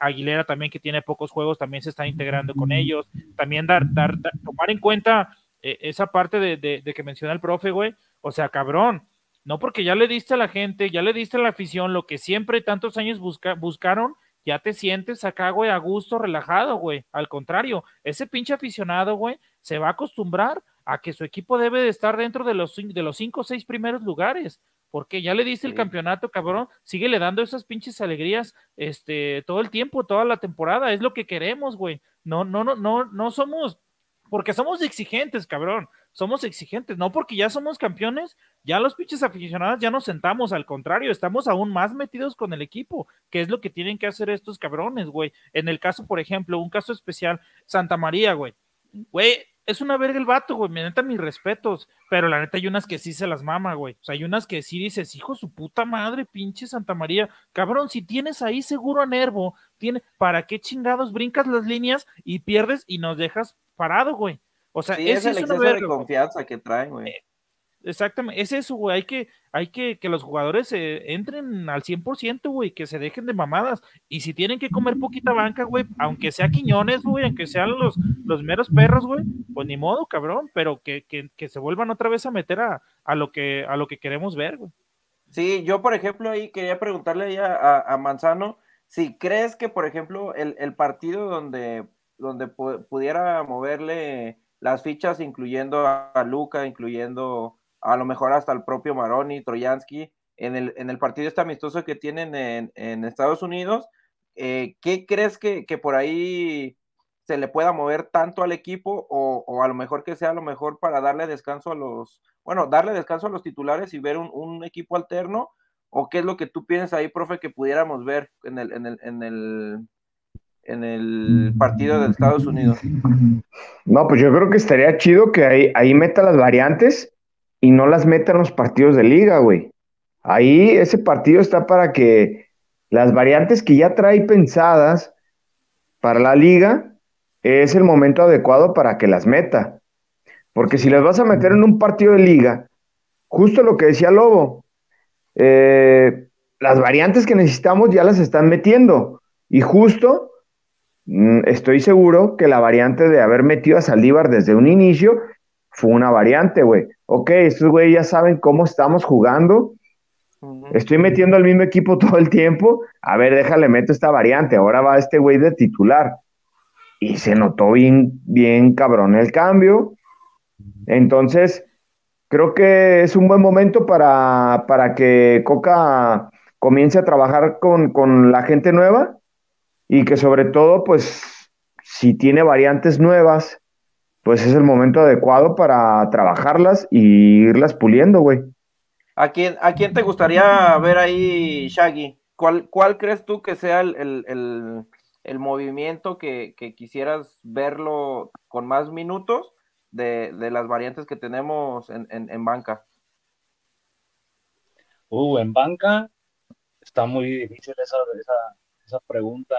Aguilera también que tiene pocos juegos también se está integrando con ellos. También dar, dar tomar en cuenta esa parte de, de, que menciona el profe, güey, o sea, cabrón, no porque ya le diste a la gente, ya le diste a la afición lo que siempre tantos años busca, buscaron, ya te sientes acá, güey, a gusto, relajado, güey. Al contrario, ese pinche aficionado, güey, se va a acostumbrar a que su equipo debe de estar dentro de los, de los cinco o seis primeros lugares. Porque ya le diste el campeonato, cabrón, sigue le dando esas pinches alegrías este, todo el tiempo, toda la temporada. Es lo que queremos, güey. No, no, no, no, no somos, porque somos exigentes, cabrón. Somos exigentes, no porque ya somos campeones, ya los pinches aficionados ya nos sentamos, al contrario, estamos aún más metidos con el equipo, que es lo que tienen que hacer estos cabrones, güey. En el caso, por ejemplo, un caso especial, Santa María, güey. Güey, es una verga el vato, güey. Me neta mis respetos. Pero la neta hay unas que sí se las mama, güey. O sea, hay unas que sí dices, hijo su puta madre, pinche Santa María. Cabrón, si tienes ahí seguro a Nervo, tiene, ¿para qué chingados brincas las líneas y pierdes y nos dejas parado, güey? O sea, ese es el exceso de confianza que traen, güey. Exactamente, es eso, güey. Hay que, hay que que los jugadores eh, entren al 100%, güey, que se dejen de mamadas. Y si tienen que comer poquita banca, güey, aunque sea Quiñones, güey, aunque sean los, los meros perros, güey, pues ni modo, cabrón, pero que, que, que, se vuelvan otra vez a meter a, a, lo, que, a lo que queremos ver, güey. Sí, yo, por ejemplo, ahí quería preguntarle ahí a, a, Manzano si crees que, por ejemplo, el, el partido donde, donde pudiera moverle las fichas, incluyendo a Luca, incluyendo a lo mejor hasta el propio Maroni, Troyansky, en el, en el partido este amistoso que tienen en, Estados Unidos. Eh, ¿Qué crees que, por ahí se le pueda mover tanto al equipo o, a lo mejor que sea lo mejor para darle descanso a los, bueno, darle descanso a los titulares y ver un, equipo alterno? ¿O qué es lo que tú piensas ahí, profe, que pudiéramos ver en el, en el, en el, en el partido de Estados Unidos? No, pues yo creo que estaría chido que ahí, ahí meta las variantes y no las meta en los partidos de liga, güey. Ahí ese partido está para que las variantes que ya trae pensadas para la liga es el momento adecuado para que las meta. Porque si las vas a meter en un partido de liga, justo lo que decía Lobo, eh, las variantes que necesitamos ya las están metiendo. Y justo mm, estoy seguro que la variante de haber metido a Saldívar desde un inicio fue una variante, güey. Ok, estos güey ya saben cómo estamos jugando. Estoy metiendo al mismo equipo todo el tiempo. A ver, déjale, meto esta variante. Ahora va este güey de titular. Y se notó bien, bien cabrón el cambio. Entonces, creo que es un buen momento para, para que Coca comience a trabajar con, con la gente nueva y que sobre todo, pues, si tiene variantes nuevas, pues es el momento adecuado para trabajarlas y irlas puliendo, güey. ¿A quién, ¿A quién te gustaría ver ahí, Shaggy? ¿Cuál, cuál crees tú que sea el, movimiento que, quisieras verlo con más minutos de, las variantes que tenemos en, banca? Uh, en banca está muy difícil esa, esa, esa pregunta,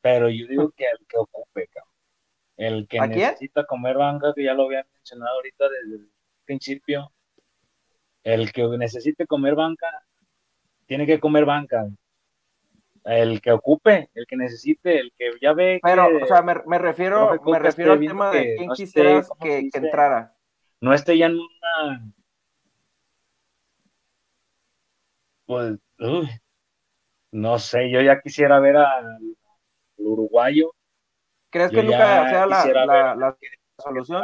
pero yo digo que el que ocupe, cabrón. El que necesita comer banca, que ya lo había mencionado ahorita desde el principio, el que necesite comer banca, tiene que comer banca. El que ocupe, el que necesite, el que ya ve. Pero, o sea, me, refiero, me refiero al tema de quién quisieras que, entrara. No esté ya en una. Pues, no sé, yo ya quisiera ver al uruguayo ¿Crees que Luca sea la, solución?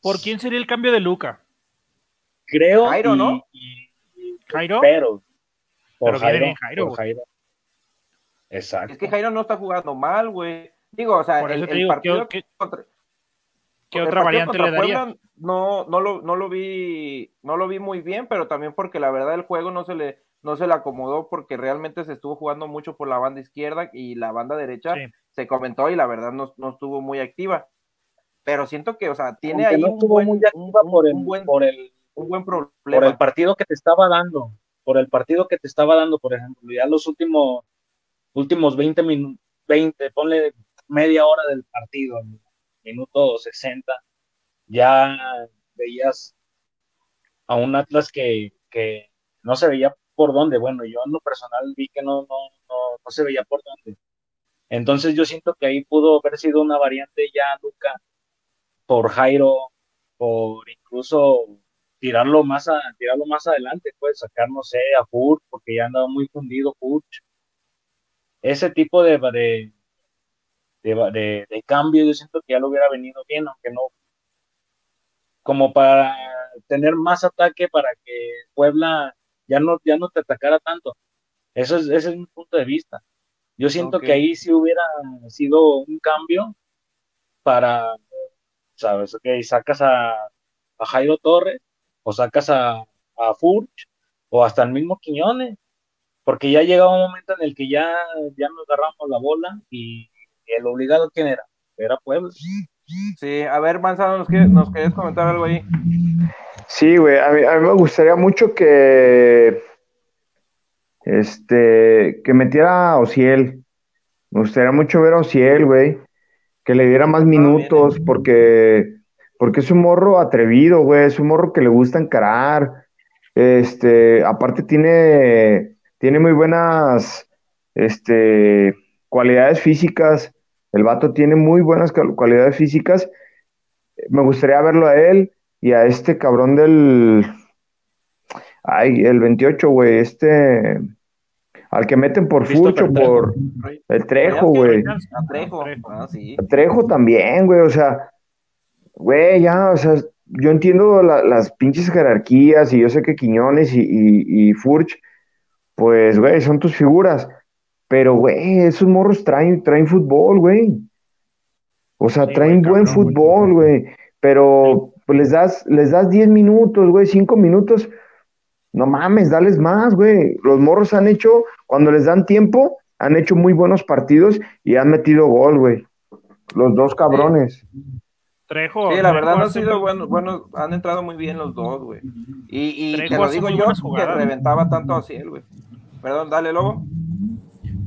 ¿Por quién sería el cambio de Luca? Creo. Jairo, ¿no? Jairo. Pero. Por Jairo, Jairo, Exacto. Es que Jairo no está jugando mal, güey. Digo, o sea, el, partido ¿qué, ¿qué otra variante le daría? no, no, lo, no lo vi, no lo vi muy bien, pero también porque la verdad el juego no se le, no se le acomodó porque realmente se estuvo jugando mucho por la banda izquierda y la banda derecha se comentó y la verdad no, estuvo muy activa. Pero siento que, o sea, tiene ahí un, buen, por, el, por, el, un buen problema. Por el partido que te estaba dando, por el partido que te estaba dando, por ejemplo, ya los últimos, últimos 20 minutos, 20, ponle media hora del partido, minuto 60, ya veías a un Atlas que, que no se veía por dónde. Bueno, yo en lo personal vi que no, no, no, no se veía por dónde. Entonces yo siento que ahí pudo haber sido una variante ya, Luca, por Jairo, por incluso tirarlo más a, tirarlo más adelante, pues sacar, no sé, a Furch, porque ya andaba muy fundido Furch. Ese tipo de, de, de, de, cambio, yo siento que ya lo hubiera venido bien, aunque no, como para tener más ataque para que Puebla ya no, ya no te atacara tanto. Eso es, ese es mi punto de vista. Yo siento que ahí sí hubiera sido un cambio para, ¿sabes? Ok, sacas a, a Jairo Torres o sacas a, a Furch o hasta el mismo Quiñones, porque ya llegaba un momento en el que ya, ya nos agarramos la bola y, el obligado, ¿quién era? Era Puebla. Sí, a ver, Manzano, ¿nos quieres, ¿nos quieres comentar algo ahí? Sí, güey, a mí, a mí me gustaría mucho que este, que metiera a Ociel. Me gustaría mucho ver a Ociel, güey. Que le diera más ah, minutos, porque, porque es un morro atrevido, güey. Es un morro que le gusta encarar. Este, aparte tiene, tiene muy buenas, este, cualidades físicas. El vato tiene muy buenas cualidades físicas. Me gustaría verlo a él y a este cabrón del, Ay, el 28, güey, este. Al que meten por Fucho, por el Trejo, güey. Trejo, ah, sí. Trejo también, güey, o sea, güey, ya, o sea, yo entiendo las pinches jerarquías y yo sé que Quiñones y, y, Furch, pues, güey, son tus figuras. Pero, güey, esos morros traen, traen fútbol, güey. O sea, traen buen fútbol, güey. Pero pues, les das, les das 10 minutos, güey, 5 minutos no mames, dales más, güey. Los morros han hecho, cuando les dan tiempo, han hecho muy buenos partidos y han metido gol, güey. Los dos cabrones. Trejo. Sí, la verdad han sido buenos, bueno, han entrado muy bien los dos, güey. Y, y te lo digo yo, que reventaba tanto así, güey. Perdón, dale, Lobo.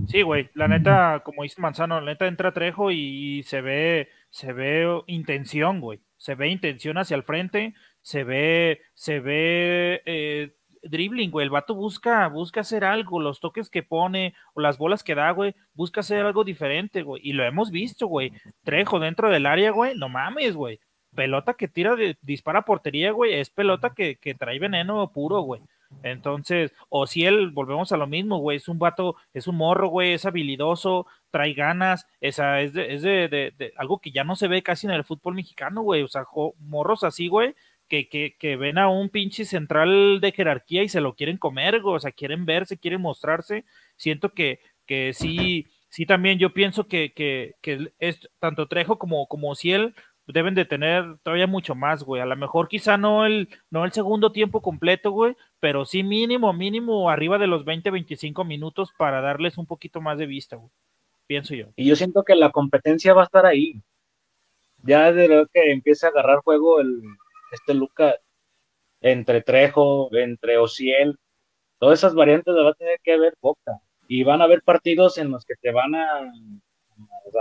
Sí, güey, la neta, como dice Manzano, la neta entra Trejo y se ve, se ve intención, güey. Se ve intención hacia el frente, se ve, se ve eh, dribbling, güey. El vato busca, busca hacer algo, los toques que pone o las bolas que da, güey, busca hacer algo diferente, güey. Y lo hemos visto, güey. Trejo dentro del área, güey, no mames, güey. Pelota que tira, de, dispara portería, güey, es pelota que, que trae veneno puro, güey. Entonces, o si él, volvemos a lo mismo, güey, es un vato, es un morro, güey, es habilidoso, trae ganas, esa es, de, es de, de, algo que ya no se ve casi en el fútbol mexicano, güey, o sea, morros así, güey, que, que, que, ven a un pinche central de jerarquía y se lo quieren comer, o sea, quieren verse, quieren mostrarse. Siento que, que sí, sí también yo pienso que, que, que es, tanto Trejo como, como Ciel deben de tener todavía mucho más, güey. A lo mejor quizá no el, no el segundo tiempo completo, güey, pero sí mínimo, mínimo arriba de los 20, 25 minutos para darles un poquito más de vista, güey. Pienso yo. Y yo siento que la competencia va a estar ahí. Ya de lo que empiece a agarrar juego el, este Luca, entre Trejo, entre Ociel, todas esas variantes las va a tener que ver Boca. Y van a haber partidos en los que te van a,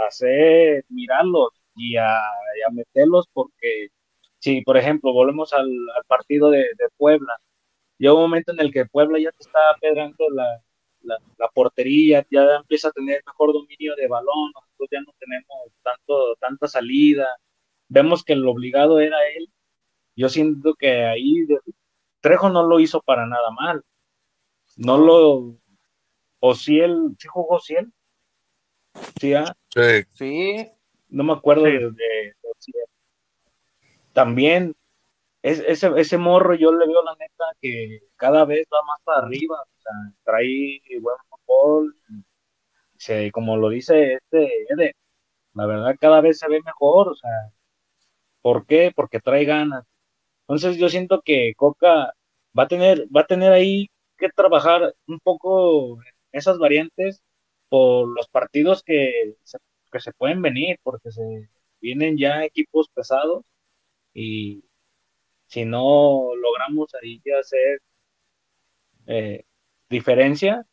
hacer mirarlos y a, meterlos porque si, por ejemplo, volvemos al, partido de, Puebla, llega un momento en el que Puebla ya te está pedrando la, la, portería, ya empieza a tener mejor dominio de balón, nosotros ya no tenemos tanto, tanta salida, vemos que el obligado era él yo siento que ahí Trejo no lo hizo para nada mal. No lo. O si él. ¿Sí jugó si él? ¿Sí, ah? sí. sí. No me acuerdo de, También, ese, ese morro yo le veo la neta que cada vez va más para arriba. O sea, trae buen fútbol. Se, como lo dice este la verdad cada vez se ve mejor. O sea, ¿por qué? Porque trae ganas entonces yo siento que Coca va a tener, va a tener ahí que trabajar un poco esas variantes por los partidos que se, que se pueden venir, porque se vienen ya equipos pesados y si no logramos ahí hacer eh, diferencia,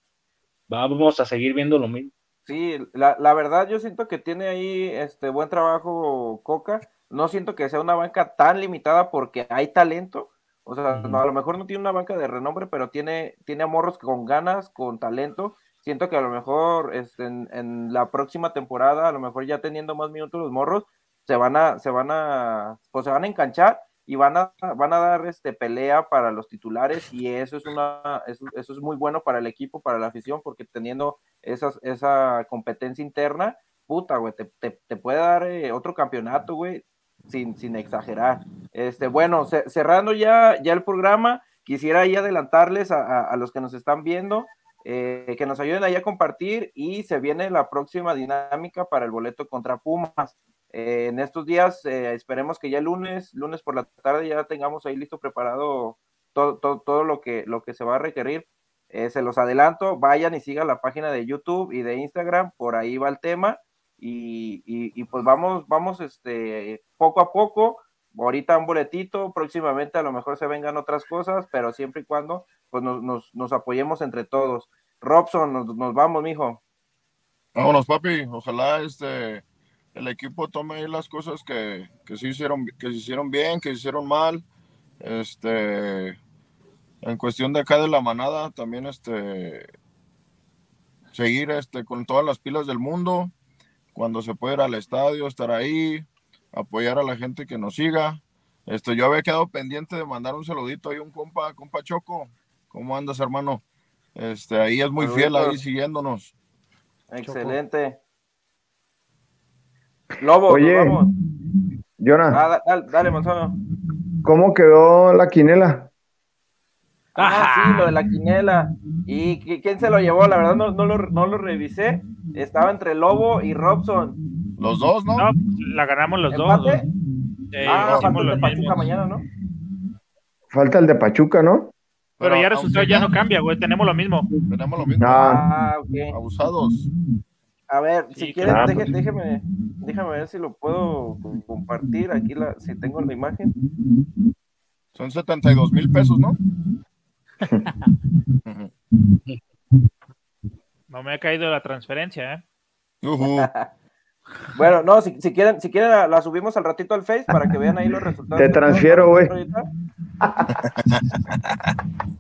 vamos a seguir viendo lo mismo. Sí, la, la, verdad yo siento que tiene ahí este buen trabajo Coca no siento que sea una banca tan limitada porque hay talento. O sea, a lo mejor no tiene una banca de renombre, pero tiene, tiene morros con ganas, con talento. Siento que a lo mejor este, en, la próxima temporada, a lo mejor ya teniendo más minutos los morros, se van a, se van a, pues se van a enganchar y van a, van a dar este pelea para los titulares y eso es una, eso, es muy bueno para el equipo, para la afición, porque teniendo esas, esa competencia interna, puta, güey, te, puede dar eh, otro campeonato, güey, sin, sin exagerar. Este, bueno, cerrando ya, ya el programa, quisiera ahí adelantarles a, los que nos están viendo, eh, que nos ayuden ahí a compartir y se viene la próxima dinámica para el boleto contra Pumas. Eh, en estos días eh, esperemos que ya lunes, lunes por la tarde ya tengamos ahí listo preparado todo, todo, lo, que, lo que se va a requerir. Se los adelanto, vayan y sigan la página de YouTube y de Instagram, por ahí va el tema. Y, pues vamos, vamos este, poco a poco, ahorita un boletito, próximamente a lo mejor se vengan otras cosas, pero siempre y cuando pues nos, nos, apoyemos entre todos. Robson, nos, nos vamos, mijo. Vámonos, papi. Ojalá este el equipo tome ahí las cosas que, que se hicieron, que se hicieron bien, que se hicieron mal. Este, en cuestión de acá de la manada, también este, seguir este, con todas las pilas del mundo. Cuando se pueda ir al estadio, estar ahí, apoyar a la gente que nos siga. Este, yo había quedado pendiente de mandar un saludito ahí a un compa, compa Choco. ¿Cómo andas, hermano? Este, ahí es muy fiel, ahí siguiéndonos. Excelente. Lobo, Oye, vamos. Ah, dale, Manzano. ¿Cómo quedó la quinela? Ah, sí, lo de la quinela. ¿Y quién se lo llevó? La verdad no, no, lo, no lo revisé. Estaba entre Lobo y Robson. Los dos, ¿no? No, la ganamos los dos. ah, falta el de Pachuca mañana, ¿no? Falta el de Pachuca, ¿no? Pero, ya resultado ya no cambia, güey. Tenemos lo mismo. Tenemos lo mismo. Ah, ok. Abusados. A ver, si quieren, déjeme, déjame ver si lo puedo compartir aquí, la, si tengo la imagen. Son 72 mil pesos, ¿no? no me ha caído la transferencia, ¿eh? bueno, no, si, si, quieren, si quieren la, subimos al ratito al Face para que vean ahí los resultados. Te transfiero, güey.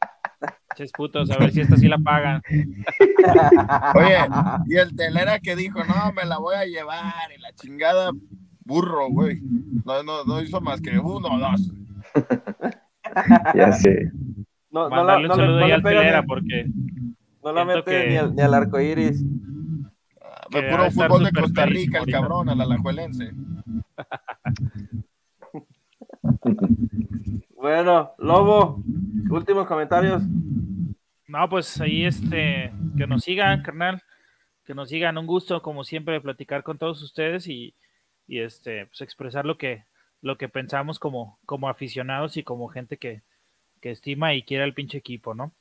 putos, a ver si esta sí la pagan. Oye, y el telera que dijo, no, me la voy a llevar, y la chingada burro, güey. No, no, no hizo más que uno o dos. ya sé. No, no, la, no, saludo no, al telera porque. No la mete ni, al, ni al arco iris. Ah, puro fútbol de Costa Rica, el cabrón, al alajuelense. bueno, Lobo, últimos comentarios. No, pues ahí este, que nos sigan, carnal, que nos sigan, un gusto como siempre platicar con todos ustedes y, este, pues expresar lo que, lo que pensamos como, como aficionados y como gente que, estima y quiere al pinche equipo, ¿no?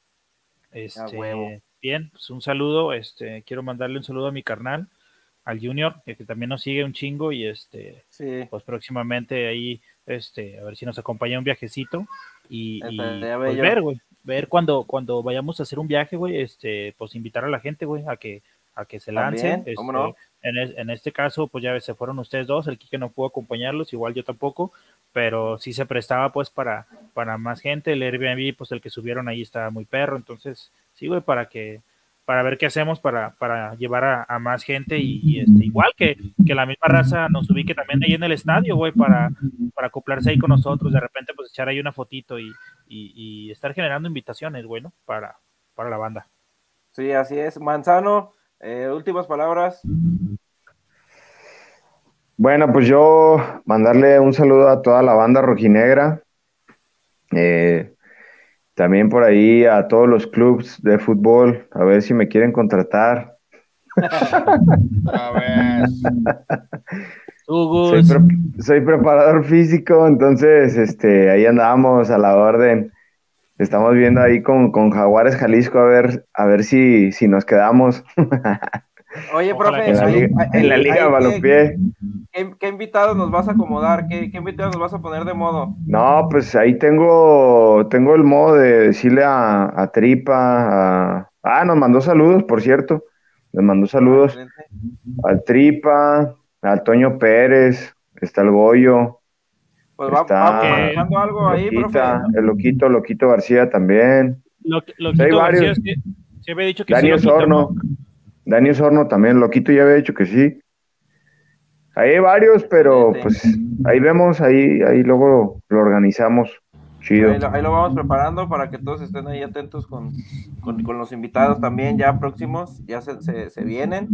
Este, bien, pues un saludo, este, quiero mandarle un saludo a mi carnal, al Junior, que, también nos sigue un chingo y este, pues próximamente ahí, este, a ver si nos acompaña un viajecito y, y pues, ver, güey, ver cuando, cuando vayamos a hacer un viaje, güey, este, pues invitar a la gente, güey, a que, a que se lancen. Este, en, en, este caso, pues ya se fueron ustedes dos, el Kike no pudo acompañarlos, igual yo tampoco, pero sí se prestaba pues para, para más gente, el Airbnb, pues el que subieron ahí estaba muy perro, entonces, sí, güey, para que, para ver qué hacemos para, para llevar a, más gente y, este, igual que, que, la misma raza nos ubique también ahí en el estadio, güey, para, para acoplarse ahí con nosotros, de repente pues echar ahí una fotito y, y, estar generando invitaciones, bueno, para, para la banda. Sí, así es. Manzano, eh, últimas palabras. Bueno, pues yo mandarle un saludo a toda la banda rojinegra. Eh, también por ahí a todos los clubs de fútbol, a ver si me quieren contratar. a ver. Soy, preparador físico, entonces este, ahí andamos a la orden. Estamos viendo ahí con, con Jaguares Jalisco a ver, a ver si, si nos quedamos. Oye, profe, en la, Liga Balompié. ¿qué, invitados nos vas a acomodar? ¿Qué, ¿Qué, invitados nos vas a poner de modo? No, pues ahí tengo, tengo el modo de decirle a, Tripa, ah, nos mandó saludos, por cierto. Nos mandó saludos al Tripa, al Toño Pérez, está el Goyo. Pues está vamos algo ahí, profe. El Loquito, Loquito García también. Loquito hay varios. se, había dicho que Daniel sí, Sorno. Daniel Sorno también, Loquito ya había dicho que sí. Hay varios, pero pues ahí vemos, ahí, ahí luego lo organizamos. Chido. Ahí lo, vamos preparando para que todos estén ahí atentos con, los invitados también ya próximos, ya se, se, vienen.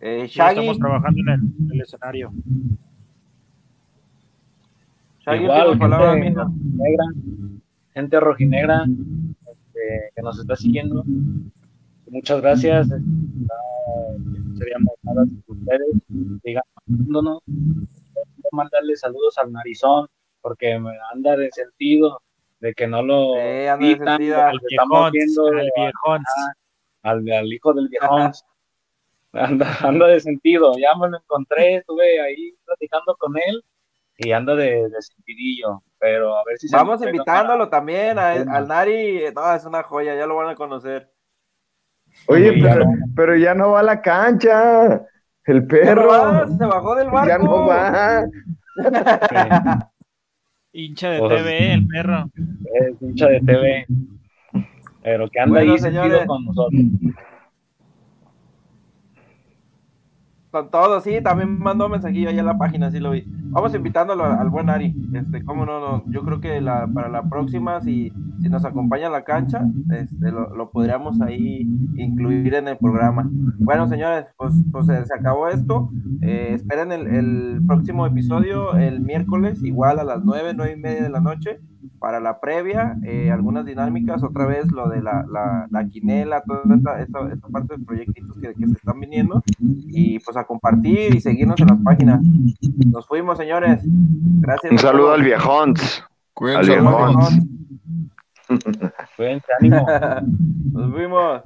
Eh, estamos trabajando en el, escenario. Shaggy, Igual, gente, negra, gente rojinegra este, que nos está siguiendo. Muchas gracias. seríamos nada sin ustedes. Digamos, mandarle saludos al narizón porque me anda de sentido de que no lo eh, sentido, al viejón, viendo, al, viejón. Al, al, hijo del viejón. anda, anda de sentido, ya me lo encontré, estuve ahí platicando con él y anda de, de sentidillo, pero a ver si Vamos invitándolo también al Nari, no, es una joya, ya lo van a conocer. Oye, pero, pero, ya no va a la cancha. El perro. se bajó del barco. Ya no va. Hincha de TV, el perro. Es hincha de TV. Pero que anda ahí señores. con nosotros. Con todo, sí, también mandó un mensajillo ahí en la página, sí lo vi. Vamos invitándolo al, buen Ari. Este, cómo no, no, yo creo que la, para la próxima, si, si nos acompaña a la cancha, este, lo, podríamos ahí incluir en el programa. Bueno, señores, pues, pues se acabó esto. Eh, esperen el, el, próximo episodio el miércoles, igual a las nueve, nueve y media de la noche para la previa, eh, algunas dinámicas, otra vez lo de la, la, quinela, toda esta, esta, parte de proyectitos que, que, se están viniendo, y pues a compartir y seguirnos en las páginas. Nos fuimos, señores. Gracias. Un saludo al viejón. Al viejón. Cuídense, ánimo. Nos fuimos.